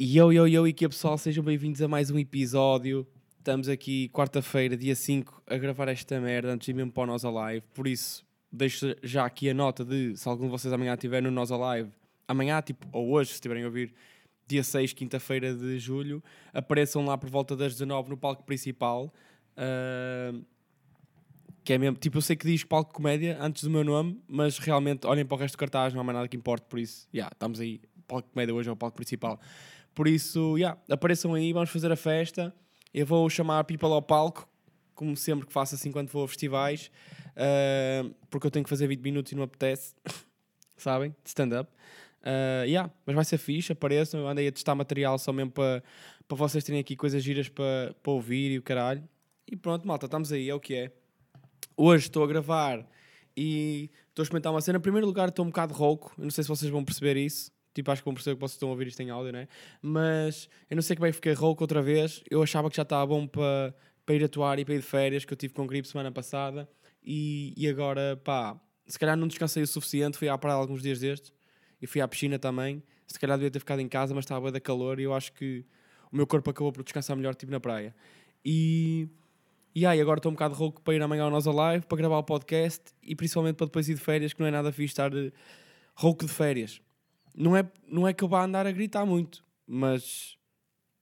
E eu, eu, eu e que pessoal, sejam bem-vindos a mais um episódio. Estamos aqui quarta-feira, dia 5, a gravar esta merda antes de ir mesmo para o Nós Alive. Por isso, deixo já aqui a nota de se algum de vocês amanhã estiver no Nós Alive, amanhã, tipo, ou hoje, se estiverem a ouvir, dia 6, quinta-feira de julho, apareçam lá por volta das 19 no palco principal. Uh, que é mesmo, tipo, eu sei que diz palco comédia antes do meu nome, mas realmente olhem para o resto do cartaz, não há mais nada que importe, por isso, já, yeah, estamos aí, palco comédia hoje é o palco principal. Por isso, yeah, apareçam aí, vamos fazer a festa. Eu vou chamar a people ao palco, como sempre que faço assim quando vou a festivais, uh, porque eu tenho que fazer 20 minutos e não apetece, sabem? Stand-up. Uh, yeah, mas vai ser fixe, apareçam. Eu andei a testar material só mesmo para vocês terem aqui coisas giras para pa ouvir e o caralho. E pronto, malta, estamos aí, é o que é. Hoje estou a gravar e estou a experimentar uma cena. Em primeiro lugar, estou um bocado rouco, não sei se vocês vão perceber isso. Tipo, acho que vão perceber que vocês estão a ouvir isto em áudio, né? Mas eu não sei como é que fiquei rouco outra vez. Eu achava que já estava bom para, para ir atuar e para ir de férias, que eu tive com gripe semana passada. E, e agora, pá, se calhar não descansei o suficiente. Fui à praia alguns dias destes e fui à piscina também. Se calhar devia ter ficado em casa, mas estava da calor e eu acho que o meu corpo acabou por descansar melhor, tipo na praia. E. E aí, agora estou um bocado rouco para ir amanhã ao nosso live, para gravar o podcast e principalmente para depois ir de férias, que não é nada fixe estar uh, rouco de férias não é, não é que eu vá andar a gritar muito, mas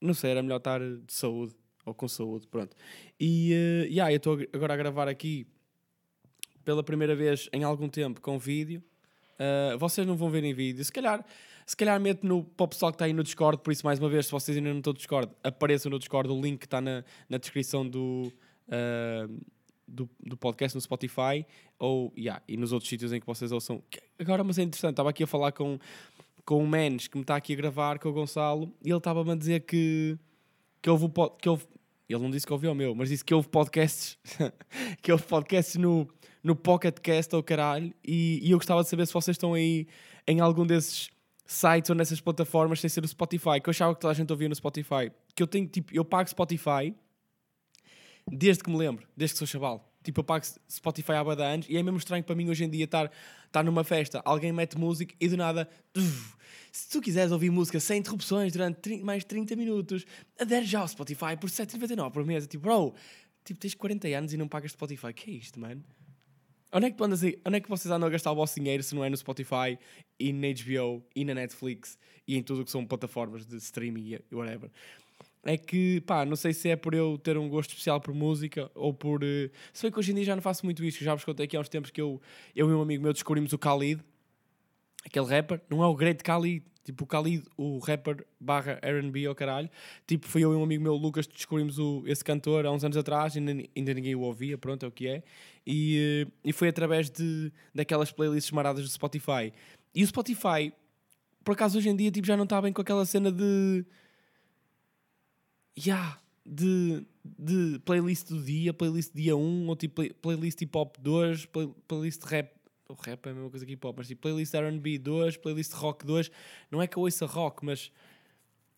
não sei, era melhor estar de saúde ou com saúde, pronto. E uh, yeah, eu estou agora a gravar aqui pela primeira vez em algum tempo com vídeo. Uh, vocês não vão ver em vídeo, se calhar, se calhar meto no, para o pessoal que está aí no Discord, por isso mais uma vez, se vocês ainda não estão no Discord, apareçam no Discord, o link está na, na descrição do, uh, do, do podcast no Spotify ou yeah, e nos outros sítios em que vocês ouçam. Agora, mas é interessante, estava aqui a falar com com o Menes que me está aqui a gravar, com o Gonçalo, e ele estava-me a dizer que, que houve, que houve. Ele não disse que ouviu o meu, mas disse que houve podcasts, que houve podcasts no, no Pocket Cast ou caralho, e, e eu gostava de saber se vocês estão aí em algum desses sites ou nessas plataformas sem ser o Spotify, que eu achava que toda a gente ouvia no Spotify. Que eu tenho, tipo, eu pago Spotify desde que me lembro, desde que sou chaval. Tipo, eu pago Spotify há bada anos e é mesmo estranho para mim hoje em dia estar, estar numa festa, alguém mete música e do nada, uf, se tu quiseres ouvir música sem interrupções durante 30, mais 30 minutos, adere já ao Spotify por 7,99 por mês. Tipo, bro, tipo, tens 40 anos e não pagas Spotify. Que é isto, mano? Onde é que, tu andas aí, onde é que vocês andam a gastar o vosso dinheiro se não é no Spotify e na HBO e na Netflix e em tudo o que são plataformas de streaming e whatever? É que, pá, não sei se é por eu ter um gosto especial por música ou por. Uh, que hoje em dia já não faço muito isso, já vos contei aqui há uns tempos que eu, eu e um amigo meu descobrimos o Khalid, aquele rapper, não é o Great Khalid, tipo o Khalid, o rapper barra RB ou caralho, tipo foi eu e um amigo meu, Lucas, descobrimos o, esse cantor há uns anos atrás, ainda, ainda ninguém o ouvia, pronto, é o que é, e, uh, e foi através de, daquelas playlists maradas do Spotify. E o Spotify, por acaso hoje em dia, tipo, já não está bem com aquela cena de yeah, de, de playlist do dia, playlist dia 1, ou tipo playlist hip hop 2, play, playlist rap. O rap é a mesma coisa que hip hop, mas tipo playlist RB 2, playlist rock 2. Não é que eu ouça rock, mas.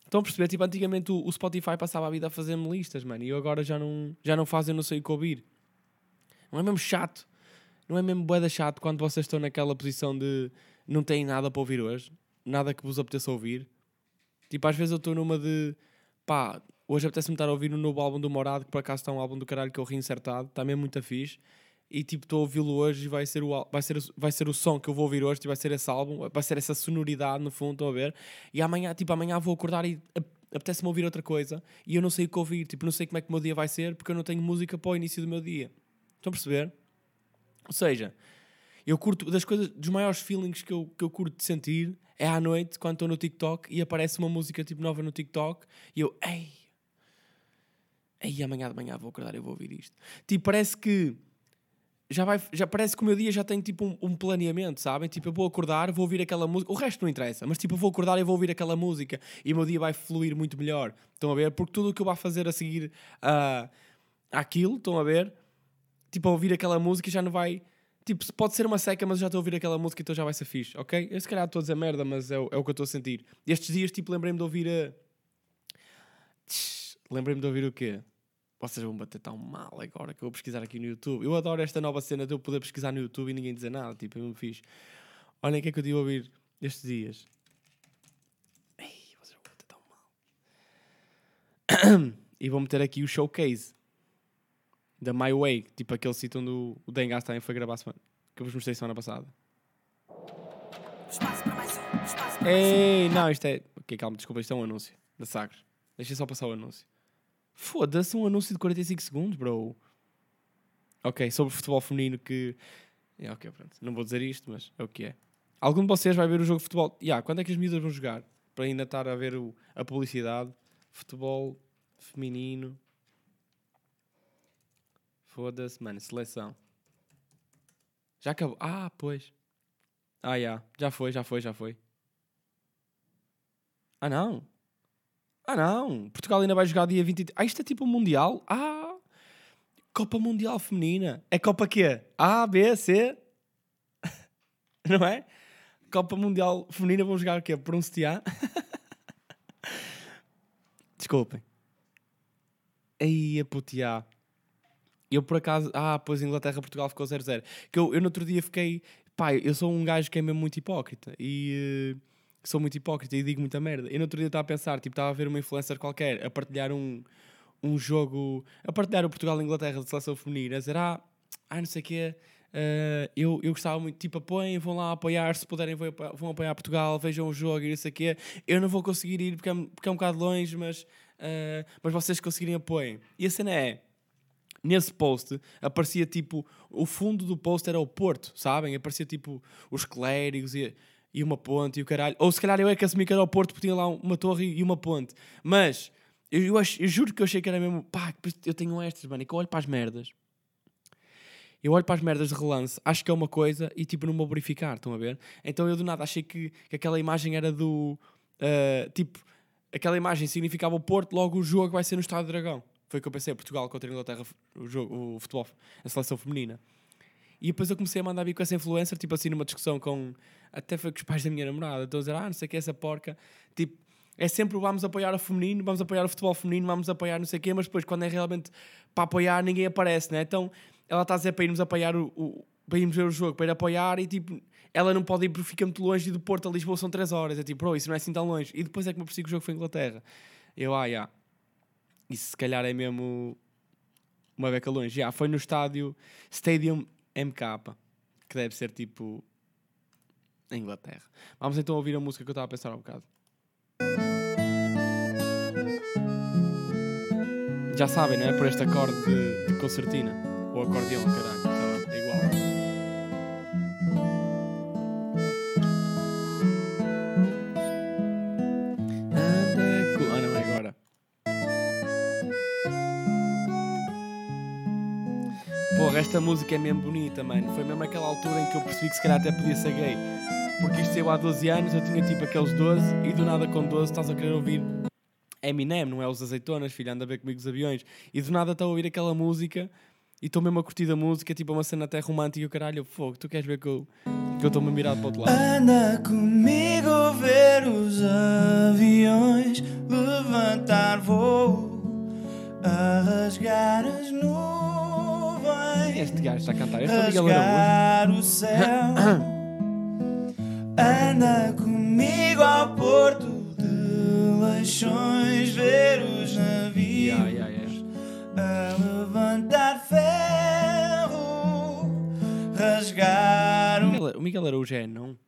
Estão a perceber? Tipo, antigamente o, o Spotify passava a vida a fazer-me listas, mano, e eu agora já não, já não faço, eu não sei o que ouvir. Não é mesmo chato? Não é mesmo boeda chato quando vocês estão naquela posição de não têm nada para ouvir hoje? Nada que vos apeteça ouvir? Tipo, às vezes eu estou numa de pá, Hoje apetece-me estar a ouvir o novo álbum do Morado, que por acaso está um álbum do caralho que eu reinsertado, está mesmo muito fixe. E tipo, estou a ouvi-lo hoje e vai ser, o, vai, ser, vai ser o som que eu vou ouvir hoje, tipo, vai ser esse álbum, vai ser essa sonoridade no fundo, estão a ver? E amanhã, tipo, amanhã vou acordar e apetece-me ouvir outra coisa e eu não sei o que ouvir, tipo, não sei como é que o meu dia vai ser porque eu não tenho música para o início do meu dia. Estão a perceber? Ou seja, eu curto, das coisas, dos maiores feelings que eu, que eu curto de sentir é à noite, quando estou no TikTok e aparece uma música tipo nova no TikTok e eu, ei, aí amanhã de manhã vou acordar e vou ouvir isto. Tipo, parece que já vai, já parece que o meu dia já tem tipo um, um, planeamento, sabem? Tipo, eu vou acordar, vou ouvir aquela música, o resto não interessa, mas tipo, eu vou acordar e vou ouvir aquela música e o meu dia vai fluir muito melhor. Estão a ver? Porque tudo o que eu vou fazer a seguir uh, aquilo, estão a ver? Tipo, a ouvir aquela música já não vai. Tipo, pode ser uma seca, mas já estou a ouvir aquela música então já vai ser fixe, ok? Eu se calhar estou a dizer merda, mas é o, é o que eu estou a sentir. Estes dias, tipo, lembrei-me de ouvir a. Lembrei-me de ouvir o quê? Vocês vão bater tão mal agora que eu vou pesquisar aqui no YouTube. Eu adoro esta nova cena de eu poder pesquisar no YouTube e ninguém dizer nada. Tipo, eu me fiz. Olhem o que é que eu tive a ouvir estes dias. Ei, vocês vão bater tão mal. e vou meter aqui o showcase da My Way, tipo aquele sítio onde o, o Dengas também foi gravar semana, que eu vos mostrei semana passada. Ei, não, isto é. Ok, calma, desculpa, isto é um anúncio da Sagres. Deixa só passar o anúncio. Foda-se, um anúncio de 45 segundos, bro. Ok, sobre futebol feminino que. É, ok, pronto. Não vou dizer isto, mas é o que é. Algum de vocês vai ver o jogo de futebol? Yeah, quando é que as miúdas vão jogar? Para ainda estar a ver o, a publicidade. Futebol feminino. Foda-se, mano. Seleção. Já acabou. Ah, pois. Ah, yeah. já foi, já foi, já foi. Ah, não. Ah, não. Portugal ainda vai jogar dia 23. Ah, isto é tipo um Mundial? Ah. Copa Mundial Feminina. É Copa quê? A, B, C? não é? Copa Mundial Feminina vão jogar o quê? Por CTA? Desculpem. Aí, a putear. Eu por acaso. Ah, pois Inglaterra-Portugal ficou 0-0. Que eu, eu no outro dia fiquei. Pai, eu sou um gajo que é mesmo muito hipócrita. E. Uh, sou muito hipócrita e digo muita merda. Eu no outro dia estava a pensar, tipo, estava a ver uma influencer qualquer a partilhar um, um jogo. a partilhar o Portugal-Inglaterra de seleção feminina. A dizer, ah, ah não sei o quê. Uh, eu, eu gostava muito, tipo, apoiem, vão lá apoiar, se puderem vão, vão apoiar Portugal, vejam o jogo e não sei o quê. Eu não vou conseguir ir porque é, porque é um bocado longe, mas, uh, mas vocês conseguirem apoiem. E a cena é, nesse post aparecia tipo, o fundo do post era o Porto, sabem? Aparecia tipo os clérigos e, e uma ponte e o caralho. Ou se calhar eu é que assumi que era o Porto porque tinha lá uma torre e uma ponte. Mas eu, eu, ach, eu juro que eu achei que era mesmo, pá, eu tenho estas, mano, e que eu olho para as merdas. Eu olho para as merdas de relance, acho que é uma coisa e tipo não vou verificar, estão a ver? Então eu do nada achei que, que aquela imagem era do. Uh, tipo, aquela imagem significava o Porto, logo o jogo vai ser no Estado do Dragão. Foi o que eu pensei, Portugal contra a Inglaterra, o, jogo, o futebol, a seleção feminina. E depois eu comecei a mandar vir com essa influencer, tipo assim, numa discussão com. Até foi com os pais da minha namorada. Estou a dizer, ah, não sei o que essa porca. Tipo, é sempre vamos apoiar o feminino, vamos apoiar o futebol feminino, vamos apoiar não sei o quê, mas depois quando é realmente para apoiar ninguém aparece, né? Então ela está a dizer para irmos apoiar o, o, para irmos ver o jogo, para ir apoiar e tipo, ela não pode ir porque fica muito longe e do Porto a Lisboa são 3 horas. É tipo, bro, isso não é assim tão longe. E depois é que me percebi que o jogo foi Inglaterra. Eu, ah, yeah. Isso se calhar é mesmo uma beca longe. Já, yeah, foi no estádio Stadium MK, que deve ser tipo em Inglaterra. Vamos então ouvir a música que eu estava a pensar há um bocado. Já sabem, não é? Por este acorde de, de concertina. Ou acordeão, caralho. Tá é igual. Anda com... Ah, é agora. Porra, esta música é mesmo bonita, mano. Foi mesmo aquela altura em que eu percebi que se calhar até podia ser gay. Porque isto saiu há 12 anos, eu tinha tipo aqueles 12 e do nada com 12 estás a querer ouvir Eminem, não é os azeitonas, filho, anda a ver comigo os aviões. E do nada estou a ouvir aquela música e estou mesmo a curtir a música, tipo uma cena até romântica e o caralho, fogo, tu queres ver que eu que eu estou-me mirado para o outro lado. Anda comigo ver os aviões levantar voo, a rasgar as nuvens. Este gajo está a cantar, este é o Miguel Araújo. o céu. Anda comigo ao porto de Leixões ver os navios Yeah, yeah, yeah. a levantar ferro, rasgar O Miguel, o Miguel Araújo é não?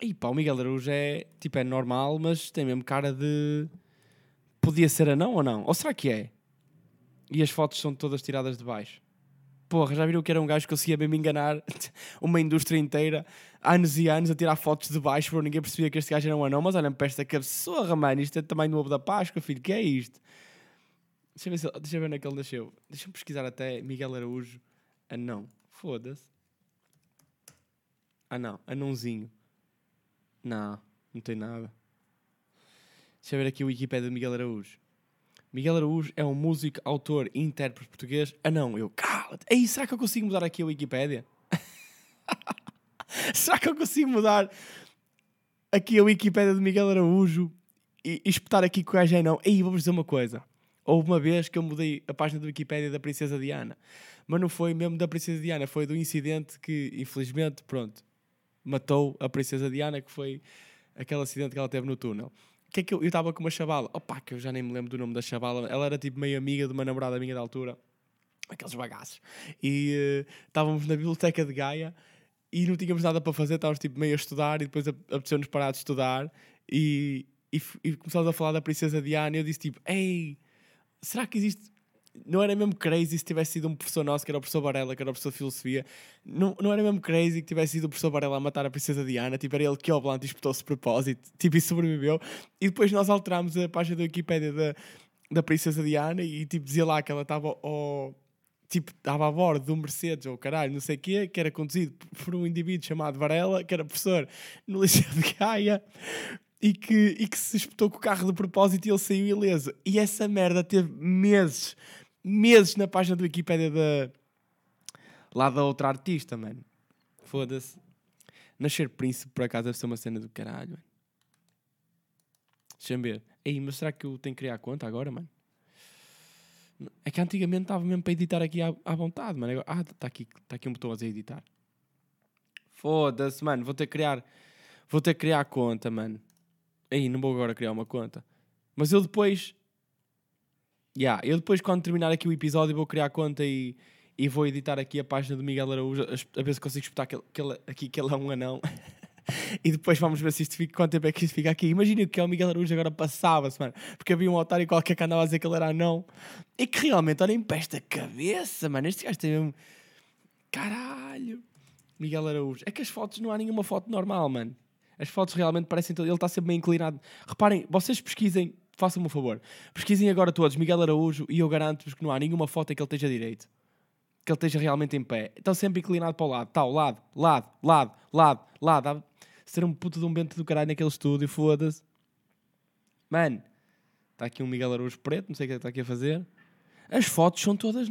E pá, o Miguel Araújo é tipo, é normal, mas tem mesmo cara de. Podia ser anão ou não? Ou será que é? E as fotos são todas tiradas de baixo. Porra, já viram que era um gajo que conseguia mesmo enganar uma indústria inteira, anos e anos, a tirar fotos de baixo, para ninguém percebia que este gajo era um anão, mas olhem para esta cabeçorra, mano, isto é tamanho do ovo da Páscoa, filho, que é isto? Deixa eu ver, se, deixa ver onde é que ele nasceu. Deixa-me pesquisar até Miguel Araújo, anão, foda-se. Ah não, anãozinho. Não, não tem nada. Deixa eu ver aqui o Wikipedia de Miguel Araújo. Miguel Araújo é um músico, autor e intérprete português. Ah não, eu, cala-te. Ei, será que eu consigo mudar aqui a Wikipédia? será que eu consigo mudar aqui a Wikipédia de Miguel Araújo e, e espetar aqui o gajo é não? Ei, vou-vos dizer uma coisa. Houve uma vez que eu mudei a página da Wikipédia da Princesa Diana. Mas não foi mesmo da Princesa Diana, foi do incidente que, infelizmente, pronto, matou a Princesa Diana, que foi aquele acidente que ela teve no túnel. Que é que eu estava com uma chavala, opá, que eu já nem me lembro do nome da chavala, ela era tipo meio amiga de uma namorada minha da altura, aqueles bagaços. E eh, estávamos na biblioteca de Gaia e não tínhamos nada para fazer, estávamos tipo meio a estudar e depois apeteceu-nos parar de estudar e, e, e começámos a falar da Princesa Diana e eu disse tipo, ei, será que existe não era mesmo crazy se tivesse sido um professor nosso, que era o professor Varela, que era o professor de filosofia, não, não era mesmo crazy que tivesse sido o professor Varela a matar a princesa Diana, tipo, era ele que ao volante espetou-se de propósito, tipo, e sobreviveu. E depois nós alterámos a página da Wikipédia da, da princesa Diana e, tipo, dizia lá que ela estava ao... Tipo, estava a bordo de um Mercedes ou caralho, não sei o quê, que era conduzido por um indivíduo chamado Varela, que era professor no Liceu de Gaia, e que, e que se espetou com o carro de propósito e ele saiu ileso. E essa merda teve meses meses na página do Wikipédia da. lá da outra artista, mano. Foda-se. Nascer príncipe, por acaso, deve ser uma cena do caralho, mano. Deixa-me ver. Ei, mas será que eu tenho que criar conta agora, mano? É que antigamente estava mesmo para editar aqui à, à vontade, mano. Ah, está aqui, tá aqui um botão a dizer editar. Foda-se, mano. Vou ter que criar. Vou ter que criar conta, mano. Ei, não vou agora criar uma conta. Mas eu depois Yeah, eu depois, quando terminar aqui o episódio, vou criar conta e, e vou editar aqui a página do Miguel Araújo a, a ver se consigo espetar que ele, que ele, aqui que ele é um anão. e depois vamos ver se isto fica, quanto tempo é que isto fica aqui. Imagina que é o Miguel Araújo agora passava-se, mano. Porque havia um otário qualquer que andava a dizer que ele era anão. E que realmente, olhem para esta cabeça, mano. Este gajo tem mesmo. Caralho. Miguel Araújo. É que as fotos não há nenhuma foto normal, mano. As fotos realmente parecem. Ele está sempre bem inclinado. Reparem, vocês pesquisem façam-me um favor. Pesquisem agora todos Miguel Araújo e eu garanto-vos que não há nenhuma foto em que ele esteja direito. Que ele esteja realmente em pé. Está sempre inclinado para o lado. Está, o lado, lado, lado, lado, lado. Ser um puto de um bento do caralho naquele estúdio, foda-se. Mano, está aqui um Miguel Araújo preto, não sei o que está aqui a fazer. As fotos são todas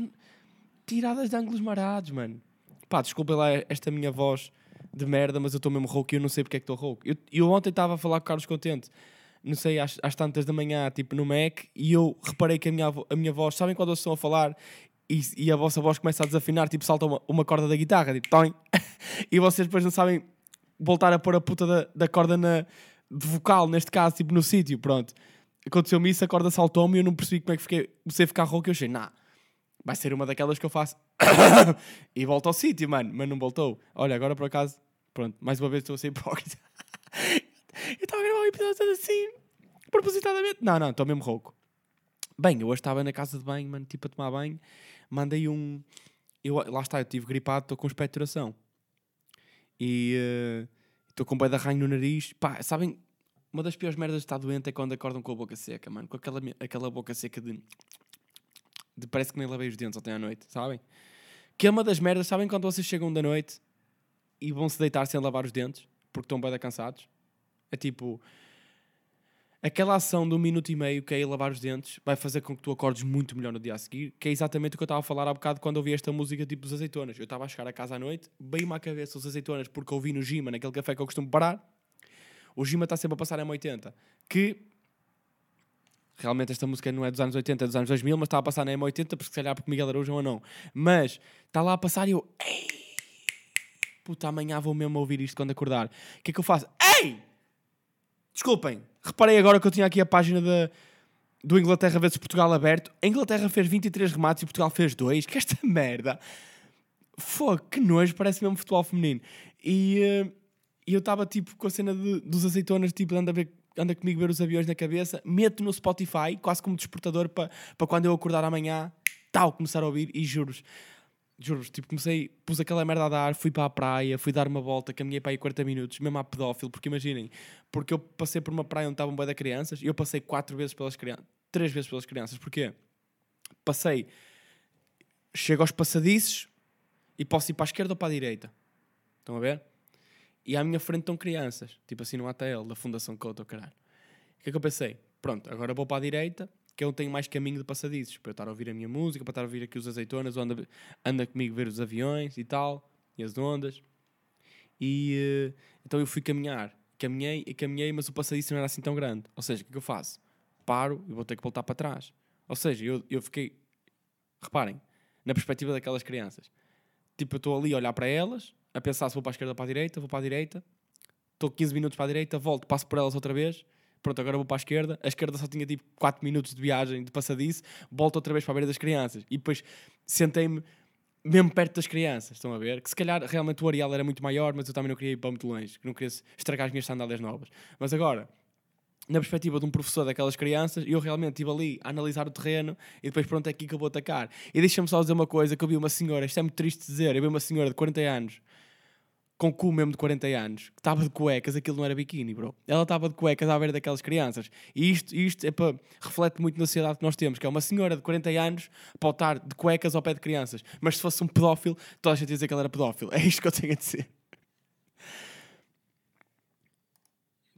tiradas de ângulos marados, mano. Pá, desculpem lá esta minha voz de merda, mas eu estou mesmo rouco e eu não sei porque é que estou rouco. Eu, eu ontem estava a falar com o Carlos Contente não sei, às, às tantas da manhã, tipo no Mac, e eu reparei que a minha, a minha voz, sabem quando vocês estão a falar e, e a vossa voz começa a desafinar, tipo salta uma, uma corda da guitarra, tipo toim, e vocês depois não sabem voltar a pôr a puta da, da corda na, de vocal, neste caso, tipo no sítio, pronto. Aconteceu-me isso, a corda saltou-me e eu não percebi como é que fiquei, comecei a ficar rouco eu achei, nah, vai ser uma daquelas que eu faço e volto ao sítio, mano, mas não voltou. Olha, agora por acaso, pronto, mais uma vez estou a ser hipócrita. Eu estava a gravar um episódio assim, propositadamente. Não, não, estou mesmo rouco. Bem, eu hoje estava na casa de banho, mano, tipo a tomar banho. Mandei um. Eu, lá está, eu estive gripado, estou com expectoração. E estou uh, com um de arranho no nariz. Pá, sabem, uma das piores merdas de estar doente é quando acordam com a boca seca, mano. Com aquela, aquela boca seca de. de parece que nem lavei os dentes ontem à noite, sabem? Que é uma das merdas, sabem quando vocês chegam da noite e vão se deitar sem lavar os dentes porque estão bem cansados? É tipo. Aquela ação de um minuto e meio que é ir lavar os dentes vai fazer com que tu acordes muito melhor no dia a seguir, que é exatamente o que eu estava a falar há bocado quando ouvi esta música tipo dos azeitonas. Eu estava a chegar a casa à noite, bem-me à cabeça os azeitonas, porque ouvi no Gima, naquele café que eu costumo parar. O Gima está sempre a passar M80, que realmente esta música não é dos anos 80, é dos anos 2000, mas está a passar na M80, porque se calhar porque Miguel Araújo ou não. Mas está lá a passar e eu, ei, puta, amanhã vou mesmo ouvir isto quando acordar. O que é que eu faço? Ei! Desculpem, reparei agora que eu tinha aqui a página da, do Inglaterra vs Portugal aberto. A Inglaterra fez 23 remates e Portugal fez 2. Que esta merda. Fogo, que nojo, parece mesmo futebol feminino. E, uh, eu estava tipo com a cena de, dos azeitonas, tipo, anda, ver, anda comigo ver os aviões na cabeça, meto no Spotify, quase como despertador para pa quando eu acordar amanhã, tal, começar a ouvir e juros Juro-vos, tipo, comecei, pus aquela merda a dar, fui para a praia, fui dar uma volta, caminhei para aí 40 minutos, mesmo a pedófilo, porque imaginem, porque eu passei por uma praia onde estavam bem de crianças e eu passei quatro vezes pelas crianças, três vezes pelas crianças, porquê? Passei, chego aos passadiços e posso ir para a esquerda ou para a direita. Estão a ver? E à minha frente estão crianças, tipo assim no ATL, da Fundação Couto, caralho. O que é que eu pensei? Pronto, agora vou para a direita que eu tenho mais caminho de passadizos para eu estar a ouvir a minha música, para estar a ouvir aqui os azeitonas, anda, anda comigo ver os aviões e tal, e as ondas. E uh, então eu fui caminhar, caminhei e caminhei, mas o passadiço não era assim tão grande. Ou seja, o é que eu faço? Paro e vou ter que voltar para trás. Ou seja, eu, eu fiquei, reparem, na perspectiva daquelas crianças. Tipo, eu estou ali a olhar para elas, a pensar se vou para a esquerda ou para a direita, vou para a direita, estou 15 minutos para a direita, volto, passo por elas outra vez, pronto, agora vou para a esquerda, a esquerda só tinha tipo 4 minutos de viagem de passadiço, volto outra vez para a beira das crianças, e depois sentei-me mesmo perto das crianças, estão a ver? Que se calhar realmente o areal era muito maior, mas eu também não queria ir para muito longe, que não queria estragar as minhas sandálias novas. Mas agora, na perspectiva de um professor daquelas crianças, eu realmente estive ali a analisar o terreno e depois pronto é aqui que eu vou atacar. E deixa-me só dizer uma coisa, que eu vi uma senhora, isto é muito triste dizer, eu vi uma senhora de 40 anos, com cu mesmo de 40 anos, que estava de cuecas, aquilo não era biquíni, bro. Ela estava de cuecas à beira daquelas crianças. E isto, isto é para, reflete muito na sociedade que nós temos, que é uma senhora de 40 anos para estar de cuecas ao pé de crianças. Mas se fosse um pedófilo, toda a gente ia dizer que ela era pedófilo. É isto que eu tenho a dizer.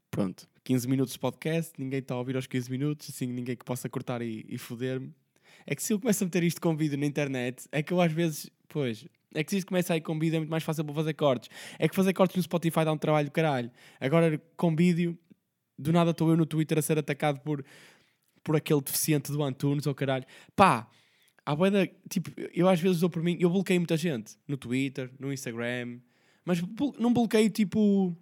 Pronto, 15 minutos de podcast, ninguém está a ouvir aos 15 minutos, assim, ninguém que possa cortar e, e foder-me. É que se eu começo a meter isto com vídeo na internet, é que eu às vezes, pois, é que se isto começa a ir com vídeo é muito mais fácil para fazer cortes. É que fazer cortes no Spotify dá um trabalho do caralho. Agora, com vídeo, do nada estou eu no Twitter a ser atacado por, por aquele deficiente do Antunes ou caralho. Pá, há boeda, tipo, eu às vezes dou por mim, eu bloqueio muita gente no Twitter, no Instagram, mas não bloqueio tipo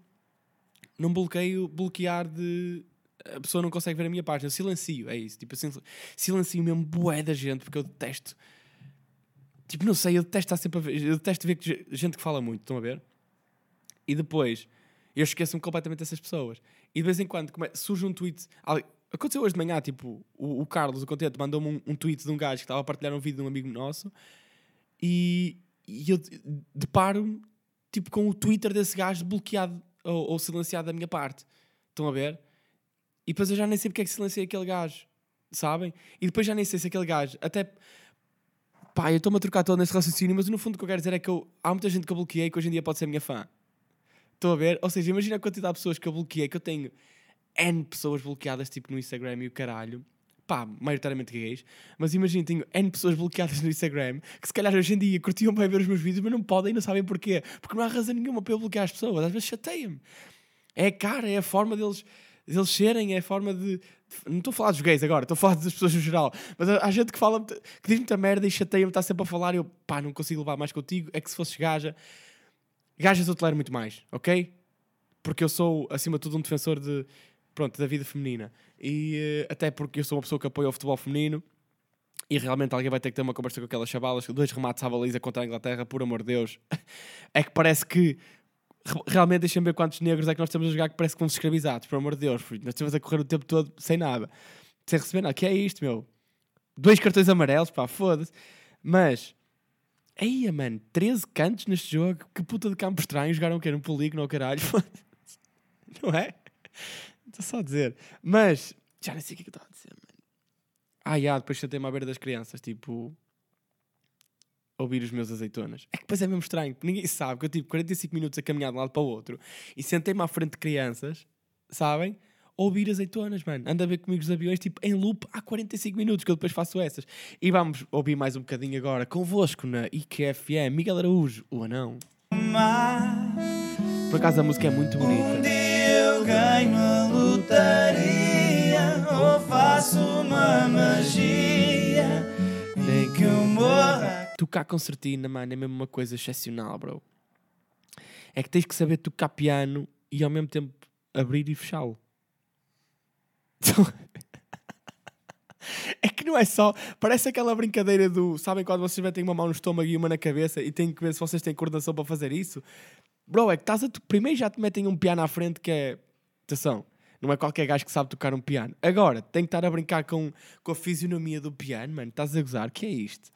não bloqueio bloquear de a pessoa não consegue ver a minha página, eu silencio, é isso, tipo, assim, silencio mesmo bué da gente, porque eu detesto tipo, não sei, eu detesto estar sempre a ver, eu detesto ver gente que fala muito, estão a ver? E depois eu esqueço-me completamente dessas pessoas. E de vez em quando surge um tweet. Aconteceu hoje de manhã, tipo, o, o Carlos, o Contente, mandou-me um, um tweet de um gajo que estava a partilhar um vídeo de um amigo nosso e, e eu de- deparo-me tipo, com o Twitter desse gajo bloqueado ou, ou silenciado da minha parte. Estão a ver? E depois eu já nem sei porque é que silenciei aquele gajo, sabem? E depois já nem sei se aquele gajo, até pá, eu estou-me a trocar todo nesse raciocínio, mas no fundo o que eu quero dizer é que eu, há muita gente que eu bloqueei que hoje em dia pode ser minha fã. Estou a ver? Ou seja, imagina a quantidade de pessoas que eu bloqueei, que eu tenho N pessoas bloqueadas tipo no Instagram e o caralho. Pá, maioritariamente gays. Mas imagina, tenho N pessoas bloqueadas no Instagram que se calhar hoje em dia curtiam bem ver os meus vídeos, mas não podem e não sabem porquê. Porque não há razão nenhuma para eu bloquear as pessoas. Às vezes chateia-me. É a cara, é a forma deles, deles serem, é a forma de. Não estou a falar dos gays agora, estou a falar das pessoas no geral. Mas há gente que fala, que diz muita merda e chateia-me, está sempre a falar e eu, pá, não consigo levar mais contigo. É que se fosses gaja, gajas eu tolero muito mais, ok? Porque eu sou, acima de tudo, um defensor de, pronto, da vida feminina. E eh, até porque eu sou uma pessoa que apoia o futebol feminino e realmente alguém vai ter que ter uma conversa com aquelas chavalas, dois remates à baliza contra a Inglaterra, por amor de Deus. É que parece que realmente deixem ver quantos negros é que nós temos a jogar que parece que fomos escravizados, por amor de Deus. filho. Nós temos a correr o tempo todo sem nada, sem receber nada. Que é isto, meu? Dois cartões amarelos, pá, foda-se. Mas, Eia, mano, 13 cantos neste jogo. Que puta de campo estranho. Jogaram o quê? Num polígono caralho? Não é? Estou só a dizer. Mas, já nem sei o que é que estava a dizer, mano. Ah, já, depois sentei-me à beira das crianças, tipo... Ouvir os meus azeitonas. É que depois é mesmo estranho. Ninguém sabe que eu tive 45 minutos a caminhar de um lado para o outro e sentei-me à frente de crianças, sabem? Ouvir azeitonas, mano. Anda a ver comigo os aviões, tipo, em loop há 45 minutos, que eu depois faço essas. E vamos ouvir mais um bocadinho agora, convosco na IQFM, Miguel Araújo, o anão. Por acaso a música é muito um bonita. dia eu ganho a lotaria ou faço uma magia nem que eu morra. Tocar concertina, mano, é mesmo uma coisa excepcional, bro. É que tens que saber tocar piano e ao mesmo tempo abrir e fechá-lo. É que não é só. Parece aquela brincadeira do. Sabem quando vocês metem uma mão no estômago e uma na cabeça e têm que ver se vocês têm coordenação para fazer isso? Bro, é que estás a. Primeiro já te metem um piano à frente que é. Atenção, não é qualquer gajo que sabe tocar um piano. Agora, tem que estar a brincar com, com a fisionomia do piano, mano. Estás a gozar? que é isto?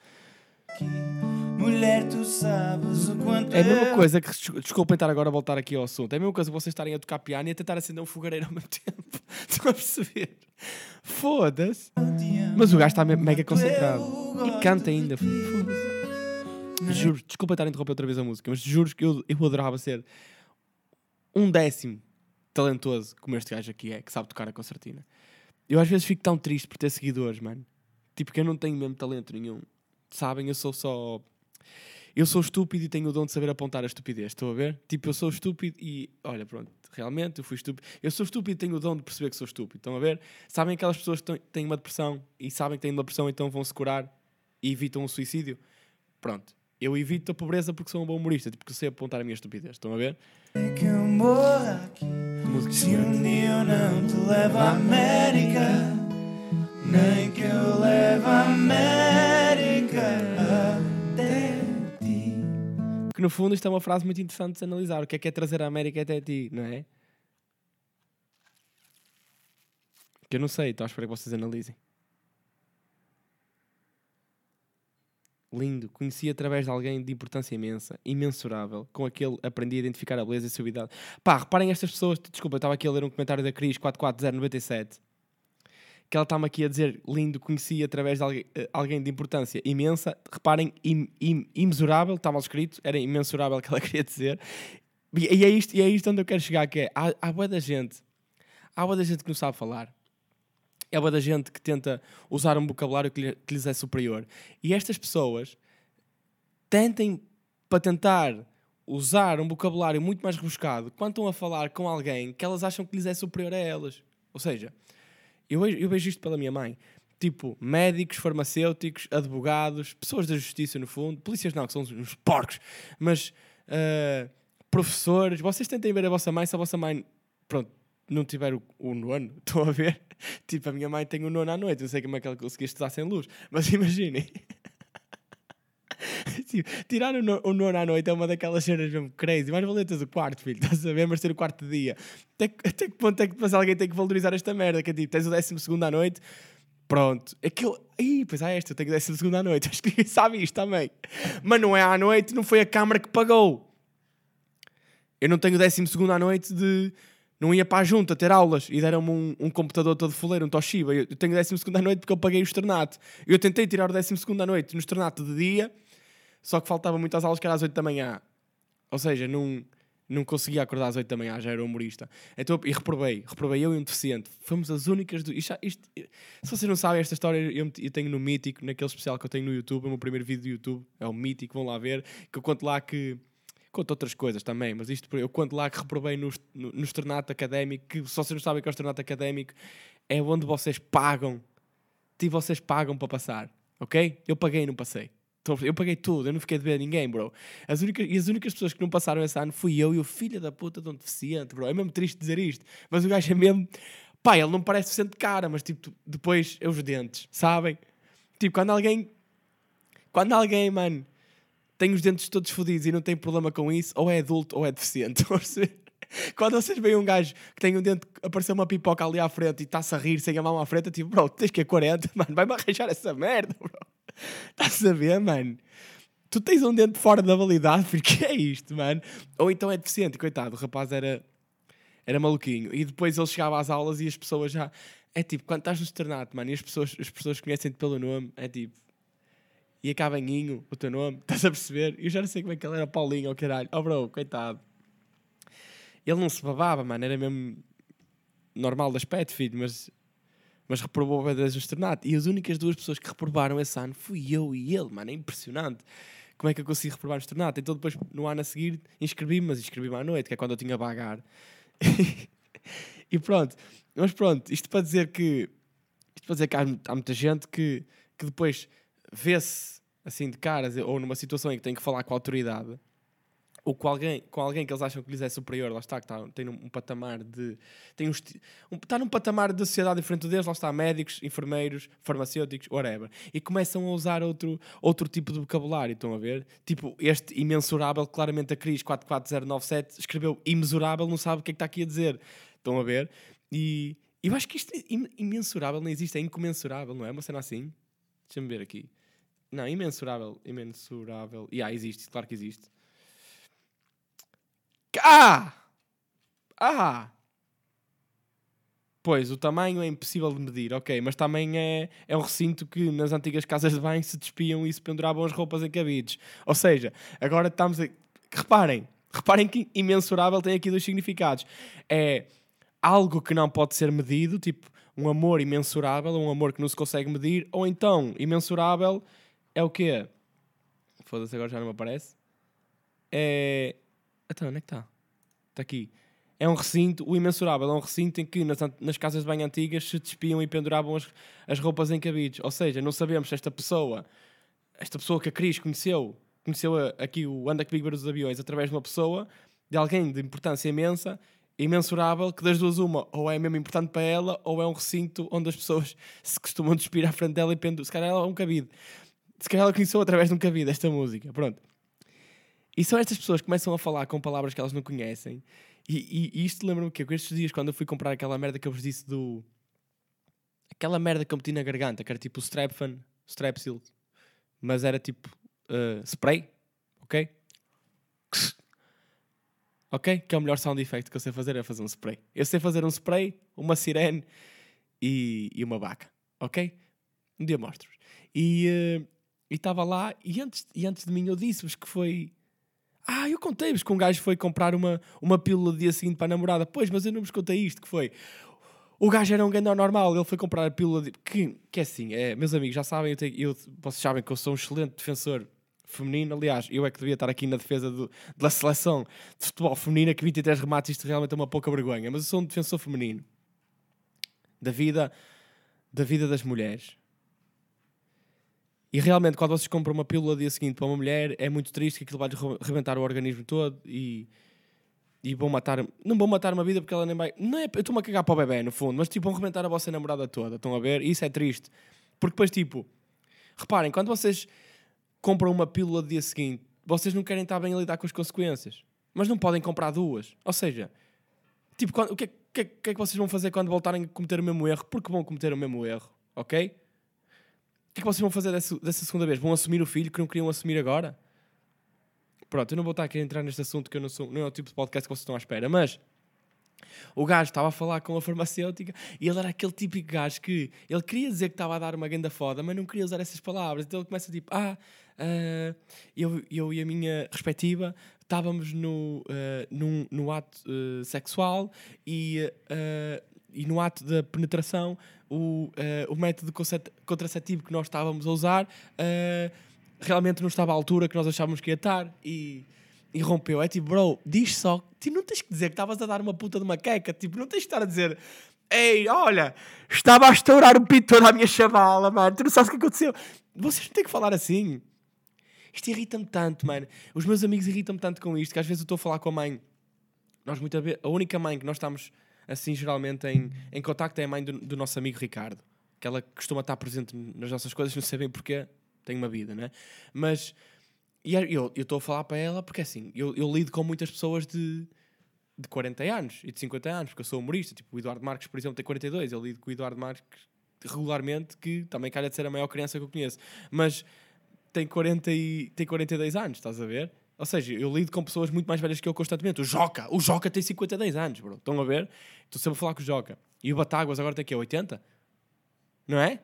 Mulher, tu sabes o quanto É a mesma eu coisa que. des- Desculpem estar agora a voltar aqui ao assunto. É a mesma coisa que vocês estarem a tocar piano e a tentar acender um fogareiro ao mesmo tempo. Estão a perceber? Foda-se. Mas o gajo está me- mega concentrado. E canta ainda. Foda-se. Juro, desculpa estar a interromper outra vez a música, mas juro que eu, eu adorava ser um décimo talentoso como este gajo aqui é, que sabe tocar a concertina. Eu às vezes fico tão triste por ter seguidores, mano. Tipo, que eu não tenho mesmo talento nenhum. Sabem, eu sou só. Eu sou estúpido e tenho o dom de saber apontar a estupidez, estão a ver? Tipo, eu sou estúpido e. Olha, pronto, realmente eu fui estúpido. Eu sou estúpido e tenho o dom de perceber que sou estúpido, estão a ver? Sabem aquelas pessoas que têm- uma depressão e sabem que têm uma depressão, então vão se curar e evitam o suicídio? Pronto. eu evito a pobreza porque sou um bom humorista, tipo, porque eu sei apontar a minha estupidez. Estão a ver? É que eu morra aqui. Música Se um dia eu não te levo à América, nem que eu leve a América Que no fundo isto é uma frase muito interessante de se analisar. O que é que é trazer a América até ti, não é? Que eu não sei, estou à espera que vocês analisem. Lindo, conheci através de alguém de importância imensa, imensurável, com aquele aprendi a identificar a beleza e a suavidade. Pá, reparem estas pessoas, desculpa, eu estava aqui a ler um comentário da Cris 44097, que ela está-me aqui a dizer, lindo, conheci através de alguém, eh, de importância imensa, reparem, im, im, imensurável, está mal escrito, era imensurável que ela queria dizer, e, e é isto, e é isto onde eu quero chegar, que é, há, há boa da gente, há boa da gente que não sabe falar, é boa da gente que tenta usar um vocabulário que, lhe- que lhes é superior. E estas pessoas tentem para tentar usar um vocabulário muito mais rebuscado quando estão a falar com alguém que elas acham que lhes é superior a elas. Ou seja, eu vejo, eu vejo isto pela minha mãe. Tipo, médicos, farmacêuticos, advogados, pessoas da justiça, no fundo, polícias não, que são uns, porcos, mas ah, professores. Vocês tentem ver a vossa mãe, se a vossa mãe, pronto, não tiver o, o nono, estão a ver? Tipo, a minha mãe tem o nono à noite, não sei como é que ela conseguia estudar sem luz, mas imaginem. Tipo, tirar o, no, o nono à noite é uma daquelas cenas mesmo crazy. Mais valer teres o quarto, filho, estás a ver? Mas ter o quarto dia. Até, que- até que ponto é que depois alguém tem que valorizar esta merda? Que é tipo, tens o décimo segundo à noite, pronto. Aquilo. Ih, pois há esta, eu tenho décimo segundo à noite. Acho que ninguém sabe isto também. Mas não é à noite, não foi a câmara que pagou. Eu não tenho décimo segundo à noite de. Não ia para a junta ter aulas e deram-me um, um computador todo fuleiro, um Toshiba. Eu tenho o décimo segundo à noite porque eu paguei o externato. Eu tentei tirar o décimo segundo à noite no externato de dia, só que faltava muitas aulas que era às 8 da manhã. Ou seja, não, não conseguia acordar às 8 da manhã, já era humorista. Então, e reprovei, reprovei eu e um deficiente. Fomos as únicas. Do, isto, isto- se vocês não sabem esta história, eu, eu tenho no Mítico, naquele especial que eu tenho no YouTube, o meu primeiro vídeo do YouTube, é o Mítico, vão lá ver, que eu conto lá que. Conto outras coisas também, mas isto eu conto lá que reprovei no, no, no externato académico, que se vocês não sabem que é o externato académico, é onde vocês pagam, tipo, vocês pagam para passar, ok? Eu paguei e não passei. Eu paguei tudo, eu não fiquei a dever a ninguém, bro. As únicas, e as únicas pessoas que não passaram esse ano fui eu e o filho da puta de um deficiente, bro. É mesmo triste dizer isto, mas o gajo é mesmo. Pá, ele não parece deficiente de cara, mas tipo, depois é os dentes, sabem? Tipo, quando alguém. Quando alguém, mano, tem os dentes todos fodidos e não tem problema com isso, ou é adulto ou é deficiente. Quando vocês veem um gajo que tem um dente, apareceu uma pipoca ali à frente e está-se a rir sem a mão à frente, tipo, bro, tens que é 40, mano, vai-me arranjar essa merda, bro. Estás a ver, mano? Tu tens um dente fora da validade, porque é isto, mano? Ou então é deficiente, coitado, o rapaz era, era maluquinho. E depois ele chegava às aulas e as pessoas já. É tipo, quando estás no externato, mano, e as pessoas, as pessoas conhecem-te pelo nome, é tipo. E acaba em o teu nome, estás a perceber? Eu já não sei como é que ele era Paulinho, ou caralho. Oh, bro, coitado. Ele não se babava, mano, era mesmo normal de aspecto, filho, mas, mas reprovou bem desde o externato. E as únicas duas pessoas que reprovaram esse ano fui eu e ele, mano, é impressionante. Como é que eu consegui reprovar o externato? Então depois, no ano a seguir, inscrevi-me, mas inscrevi-me à noite, que é quando eu tinha vagar. e pronto. Mas pronto, isto para dizer que isto para dizer que há, há muita gente que, que depois vê-se assim de caras ou numa situação em que tem que falar com a autoridade ou com alguém, com alguém que eles acham que lhes é superior, lá está, que está, tem um, um patamar de. Tem um, um, está num patamar de sociedade diferente deles, lá está, médicos, enfermeiros, farmacêuticos, whatever. E começam a usar outro, outro tipo de vocabulário, estão a ver? Tipo, este imensurável, claramente a Cris 44097 escreveu imensurável, não sabe o que é que está aqui a dizer. Estão a ver? E eu acho que isto é im- imensurável não existe, é incomensurável, não é? Uma cena assim. Deixa-me ver aqui. Não, imensurável, imensurável. E ah, existe, claro que existe. Ah! Ah! Pois, o tamanho é impossível de medir, ok, mas também é, é um recinto que nas antigas casas de banho se despiam e se penduravam as roupas em cabides. Ou seja, agora estamos a... Reparem, reparem que imensurável tem aqui dois significados. É algo que não pode ser medido, tipo um amor imensurável, um amor que não se consegue medir, ou então imensurável é o quê? Foda-se, agora já não me aparece. É. Então, onde é que está? Está aqui. É um recinto, o imensurável é um recinto em que nas, nas casas de banho antigas se despiam e penduravam as, as roupas em cabides. Ou seja, não sabemos se esta pessoa, esta pessoa que a Cris conheceu, conheceu a- aqui o Anda Comigo Ver os Aviões através de uma pessoa, de alguém de importância imensa, imensurável, que das duas uma, ou é mesmo importante para ela, ou é um recinto onde as pessoas se costumam despir à frente dela e penduram. Se calhar ela é um cabide. Se calhar ela conheceu através de um cabide esta música. Pronto. E são estas pessoas que começam a falar com palavras que elas não conhecem. E, e- e isto lembra-me o quê? Com estes dias, quando eu fui comprar aquela merda que eu vos disse do. Aquela merda que eu meti na garganta, que era tipo Strepfan, Strepsil, mas era tipo uh, spray, ok? Ok? Que é o melhor sound effect que eu sei fazer é fazer um spray. Eu sei fazer um spray, uma sirene e, e uma vaca, ok? Um dia mostro-vos. E uh, estava lá, e antes, e antes de mim eu disse-vos que foi. Ah, eu contei-vos que um gajo foi comprar uma, uma pílula dia seguinte para a namorada. Pois, mas eu não vos contei isto, que foi... O gajo era um ganhão normal, ele foi comprar a pílula de... Que, que é assim, é, meus amigos, já sabem, eu tenho, eu, vocês sabem que eu sou um excelente defensor feminino. Aliás, eu é que devia estar aqui na defesa do, da seleção de futebol feminina, que 23 remates, isto realmente é uma pouca vergonha. Mas eu sou um defensor feminino. Da vida, da vida das mulheres. E realmente, quando vocês compram uma pílula dia seguinte para uma mulher, é muito triste que aquilo vai rebentar o organismo todo e, e vão matar. Não vão matar uma vida porque ela nem vai. Não é, eu estou-me a cagar para o bebê, no fundo, mas tipo, vão rebentar a vossa namorada toda. Estão a ver? E isso é triste. Porque depois, tipo, reparem, quando vocês compram uma pílula no dia seguinte, vocês não querem estar bem a lidar com as consequências, mas não podem comprar duas. Ou seja, tipo, quando, o que é, é, que é que vocês vão fazer quando voltarem a cometer o mesmo erro? Porque vão cometer o mesmo erro, ok? Que é que vocês vão fazer dessa, dessa segunda vez? Vão assumir o filho que não queriam assumir agora? Pronto, eu não vou estar aqui a entrar neste assunto que eu não, sou, não é o tipo de podcast que vocês estão à espera, mas o gajo estava a falar com a farmacêutica e ele era aquele típico gajo que ele queria dizer que estava a dar uma ganda foda, mas não queria usar essas palavras. Então ele começa tipo: Ah, uh, eu, eu e a minha respectiva estávamos no, uh, num, no ato uh, sexual e, e no ato da penetração o, o método contraceptivo que nós estávamos a usar realmente não estava à altura que nós achávamos que ia estar e, e rompeu. É tipo, bro, diz só, tipo, não tens que dizer que estavas a dar uma puta de uma queca, tipo, não tens que estar a dizer, ei, olha, estava a estourar o pito toda a minha chavala, mano, tu não sabes o que aconteceu. Vocês não têm que falar assim. Isto irrita-me tanto, mano. Os meus amigos irritam-me tanto com isto que às vezes eu estou a falar com a mãe. Nós muitas vezes, a única mãe que nós estamos assim geralmente em, em contacto é a mãe do, do nosso amigo Ricardo. Que ela costuma estar presente nas nossas coisas, não sei bem porquê, tem uma vida, né? Mas e eu estou a falar para ela porque assim, eu, eu lido com muitas pessoas de, de 40 anos e de 50 anos, porque eu sou humorista. Tipo, o Eduardo Marques, por exemplo, tem 42. Eu lido com o Eduardo Marques regularmente, que também calha de ser a maior criança que eu conheço. Mas tem, 40 e, tem 42 anos, estás a ver? Ou seja, eu lido com pessoas muito mais velhas que eu constantemente. O Joca, o Joca tem 52 anos, bro. Estão a ver? Estou sempre a falar com o Joca. E o Batáguas agora tem que 80? Não é?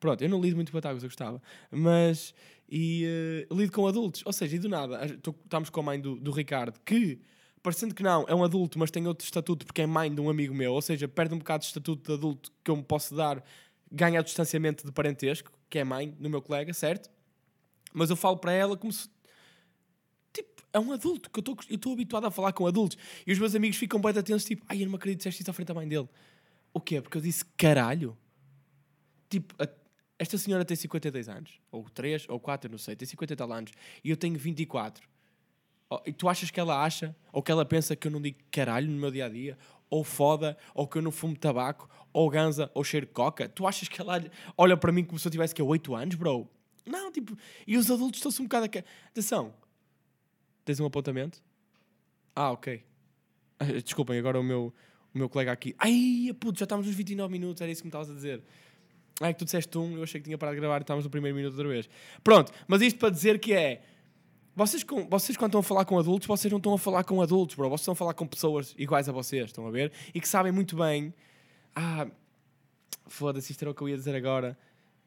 Pronto, eu não lido muito com Batáguas, eu gostava. Mas, e uh, lido com adultos. Ou seja, e do nada, estamos com a mãe do, do Ricardo, que, parecendo que não, é um adulto, mas tem outro estatuto porque é mãe de um amigo meu. Ou seja, perde um bocado de estatuto de adulto que eu me posso dar, ganha o distanciamento de parentesco, que é mãe do meu colega, certo? Mas eu falo para ela como se é um adulto, que eu estou habituado a falar com adultos. E os meus amigos ficam bem atentos, tipo, ai, eu não acredito que disseste isso à frente da mãe dele. O quê? Porque eu disse caralho. Tipo, a, esta senhora tem 52 anos, ou 3, ou 4, não sei, tem 50 e tal anos, e eu tenho 24. Oh, e tu achas que ela acha, ou que ela pensa que eu não digo caralho no meu dia a dia, ou foda, ou que eu não fumo tabaco, ou ganza, ou cheiro coca? Tu achas que ela olha para mim como se eu tivesse que 8 anos, bro? Não, tipo, e os adultos estão-se um bocado a. Atenção, tens um apontamento? Ah, ok. Desculpem, agora o meu, o meu colega aqui. Ai, puto, já estamos nos 29 minutos, era isso que me estavas a dizer. Ah, é que tu disseste um, eu achei que tinha parado de gravar e estávamos no primeiro minuto outra vez. Pronto, mas isto para dizer que é. Vocês, com, vocês quando estão a falar com adultos, vocês não estão a falar com adultos, bro. Vocês estão a falar com pessoas iguais a vocês, estão a ver? E que sabem muito bem. Ah, foda-se, isto era o que eu ia dizer agora.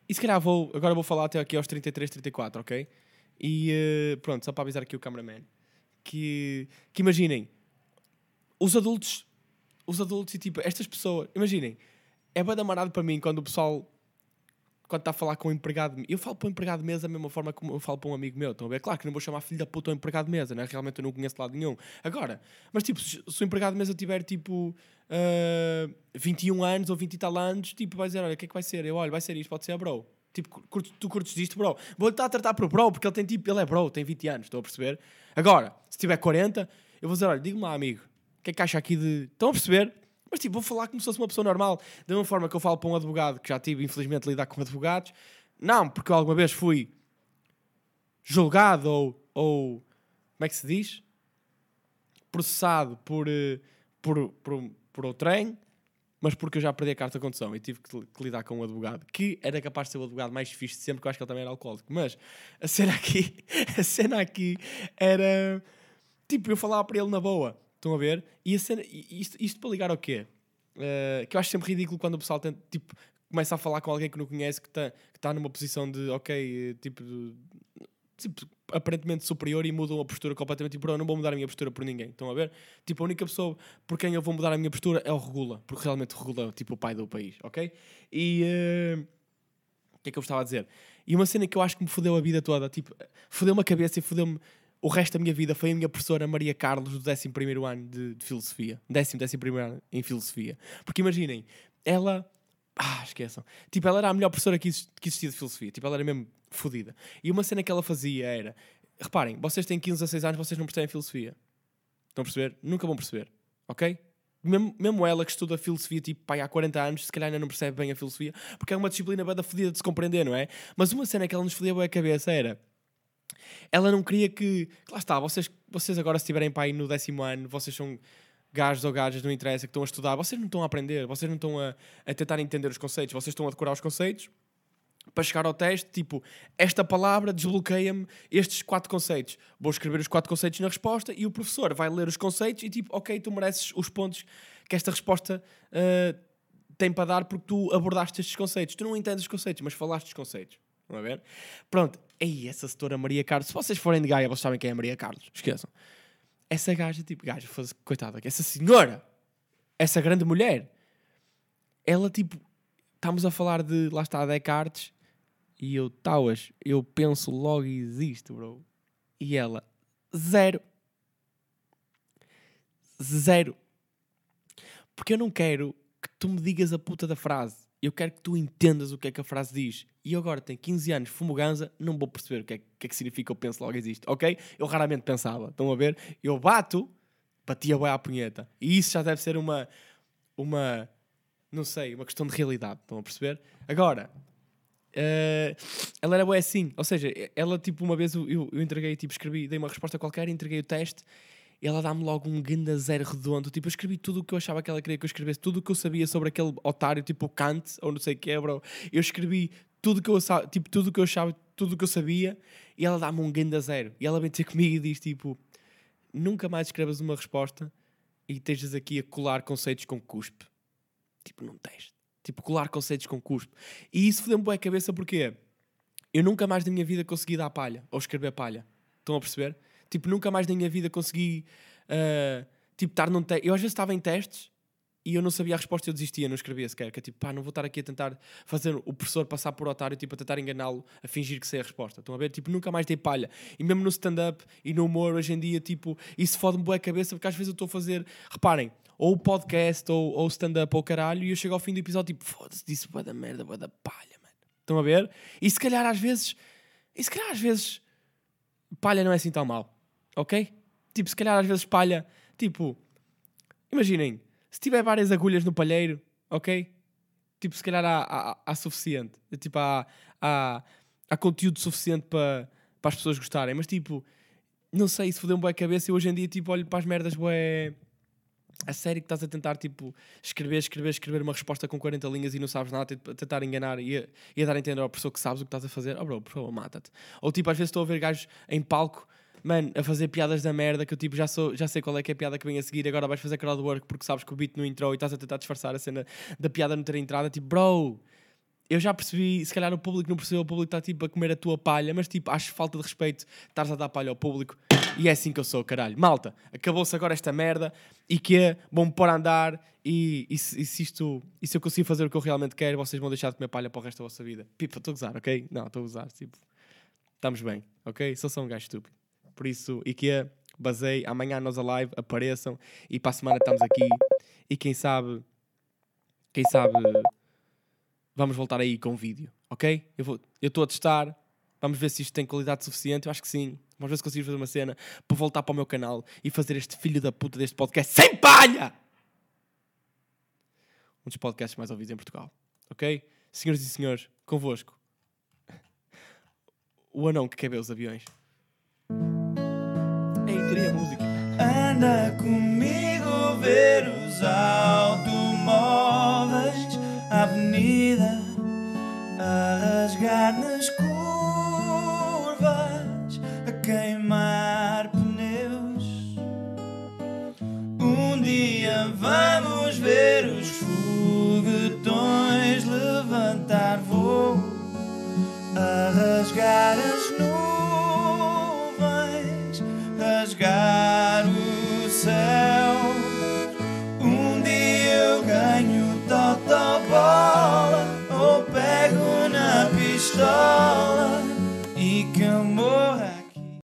E se calhar vou, agora vou falar até aqui aos 33, 34, ok? E uh, pronto, só para avisar aqui o cameraman. Que, que imaginem, os adultos, os adultos e tipo, estas pessoas, imaginem, é bem amarado para mim quando o pessoal quando está a falar com um empregado eu falo para um empregado de mesa da mesma forma como eu falo para um amigo meu, estão a ver? Claro que não vou chamar filho da puta um empregado de mesa, né? realmente eu não conheço lado nenhum. Agora, mas tipo, se, se o empregado de mesa tiver tipo uh, 21 anos ou 20 e tal anos, tipo, vai dizer: olha, o que é que vai ser? Eu olho, vai ser isto, pode ser a bro. Tipo, curtes- tu curtes disto, bro. Vou estar a tratar por bro, porque ele tem tipo, ele é bro, tem 20 anos, estão a perceber? Agora, se tiver 40, eu vou dizer, olha, diga-me lá, amigo, o que é que acha aqui de. Estão a perceber? Mas tipo, vou falar como se fosse uma pessoa normal. Da mesma forma que eu falo para um advogado, que já tive, infelizmente, lidar com advogados. Não, porque eu alguma vez fui julgado ou, ou como é que se diz? Processado por, eh, por, por, por o trem, mas porque eu já perdi a carta de condução e tive que, que lidar com um advogado que era capaz de ser o advogado mais fixe de sempre, que eu acho que ele também era alcoólico. Mas a cena aqui, a cena aqui era tipo, eu falava para ele na boa, estão a ver? E a cena, isto, isto para ligar ao quê? Eh, que eu acho sempre ridículo quando o pessoal tipo, começa a falar com alguém que não conhece, que está que tá numa posição de, ok, eh, tipo, tipo, aparentemente superior e mudam a postura completamente. Tipo, eu não vou mudar a minha postura por ninguém. Estão a ver? Tipo, a única pessoa por quem eu vou mudar a minha postura é o Regula, porque realmente o Regula é tipo o pai do país, ok? E eh, o que é que eu estava a dizer? E uma cena que eu acho que me fodeu a vida toda, tipo, fodeu-me a cabeça e fodeu-me o resto da minha vida foi a minha professora Maria Carlos do 11 ano de, de Filosofia. Décimo, décimo primeiro ano em Filosofia. Porque imaginem, ela. Ah, esqueçam. Tipo, ela era a melhor professora que existia de Filosofia. Tipo, ela era mesmo fodida. E uma cena que ela fazia era. Reparem, vocês têm 15 a 16 anos, vocês não percebem Filosofia. Estão a perceber? Nunca vão perceber. Ok? Mesmo, mesmo ela que estuda filosofia tipo pai, há 40 anos, se calhar ainda não percebe bem a filosofia, porque é uma disciplina bem da fodida de se compreender, não é? Mas uma cena que ela nos fodia a cabeça era ela não queria que. Lá está, vocês, vocês agora, se estiverem aí no décimo ano, vocês são gajos ou gajas, não interessa, que estão a estudar, vocês não estão a aprender, vocês não estão a, a tentar entender os conceitos, vocês estão a decorar os conceitos para chegar ao teste, tipo, esta palavra desbloqueia-me estes quatro conceitos. Vou escrever os quatro conceitos na resposta e o professor vai ler os conceitos e tipo, ok, tu mereces os pontos que esta resposta ah, tem para dar porque tu abordaste estes conceitos. Tu não entendes os conceitos, mas falaste os conceitos. A ver? Pronto. Aí, essa setora Maria Carlos. Se vocês forem de Gaia, vocês sabem quem é Maria Carlos. Esqueçam. Essa gaja, tipo, gaja, coitada, essa senhora, essa grande mulher, ela, tipo, estamos a falar de, lá está, Descartes, e eu, Tauas, eu penso logo existo, bro. E ela, zero. Zero. Porque eu não quero que tu me digas a puta da frase. Eu quero que tu entendas o que é que a frase diz. E eu agora tenho 15 anos, fumo ganza, não vou perceber o que é, que, é que significa eu penso logo existe, ok? Eu raramente pensava. Estão a ver? Eu bato, batia bem à punheta. E isso já deve ser uma, uma, não sei, uma questão de realidade. Estão a perceber? Agora, eh, ela era boa assim. Ou seja, ela tipo uma vez eu, eu, entreguei, tipo escrevi, dei uma resposta qualquer, entreguei o teste e ela dá-me logo um ganda zero redondo. Tipo, eu escrevi tudo o que eu achava que ela queria que eu escrevesse, tudo o que eu sabia sobre aquele otário, tipo o Kant, ou não sei o que é, bro. Eu escrevi tudo que eu, tipo, tudo que eu achava, tudo o que eu sabia, e ela dá-me um ganda zero. E ela vem ter comigo e diz, tipo, nunca mais escrevas uma resposta e estejas aqui a colar conceitos com cuspe. Tipo, num teste. Tipo, colar conceitos com cuspe. E isso fodeu-me bem a cabeça porque eu nunca mais na minha vida consegui dar palha, ou escrever palha. Estão a perceber? Tipo, nunca mais na minha vida consegui, ah, tipo, estar num teste. Eu às vezes estava em testes e eu não sabia a resposta eu desistia, não escrevia sequer. Que é tipo, pá, não vou estar aqui a tentar fazer o professor passar por otário, tipo, a tentar enganá-lo, a fingir que sei a resposta. Estão a ver? Tipo, nunca mais dei palha. E mesmo no stand-up e no humor, hoje em dia, tipo, isso fode-me boa a cabeça porque às vezes eu estou a fazer, reparem, ou podcast ou, ou stand-up ou caralho e eu chego ao fim do episódio, tipo, foda-se, disse boa da merda, boa da palha, mano. Estão a ver? E se calhar às vezes, e se calhar às vezes, palha não é assim tão mal. Ok? Tipo, se calhar às vezes palha, tipo, imaginem, se tiver várias agulhas no palheiro, ok? Tipo, se calhar há, há, há suficiente. Tipo, há, há, há conteúdo suficiente para as pessoas gostarem. Mas tipo, não sei, isso fodeu um a cabeça e hoje em dia, tipo, olho para as merdas, bué. A sério que estás a tentar, tipo, escrever, escrever, escrever uma resposta com 40 linhas e não sabes nada, a tentar enganar e a, e a dar a entender à pessoa que sabes o que estás a fazer. Oh, bro, por favor, mata-te. Ou, tipo, às vezes estou a ver gajos em palco, mano, a fazer piadas da merda que eu, tipo, já, sou, já sei qual é que é a piada que vem a seguir, agora vais fazer crowdwork porque sabes que o beat não entrou e estás a tentar disfarçar a cena da piada não ter entrado. Tipo, bro, eu já percebi, se calhar o público não percebeu, o público está, tipo, a comer a tua palha, mas, tipo, acho falta de respeito estares a dar palha ao público. E é assim que eu sou, caralho. Malta, acabou-se agora esta merda e que é, vão-me pôr a andar e, e, se, e se isto, e se eu consigo fazer o que eu realmente quero, vocês vão deixar de comer palha para o resto da vossa vida. Pipa, estou a gozar, ok? Não, estou a gozar, tipo, estamos bem, ok? Sou só um gajo estúpido. Por isso, IKEA, basei, amanhã nós a live, apareçam e para a semana estamos aqui e quem sabe, quem sabe, vamos voltar aí com vídeo, Ok? Eu vou- eu estou a testar. Vamos ver se isto tem qualidade suficiente. Eu acho que sim. Vamos ver se consigo fazer uma cena para voltar para o meu canal e fazer este filho da puta deste podcast sem palha! Um dos podcasts mais ouvidos em Portugal. Ok? Senhoras e senhores, convosco. O anão que quer ver os aviões. Anda comigo ver os automóveis,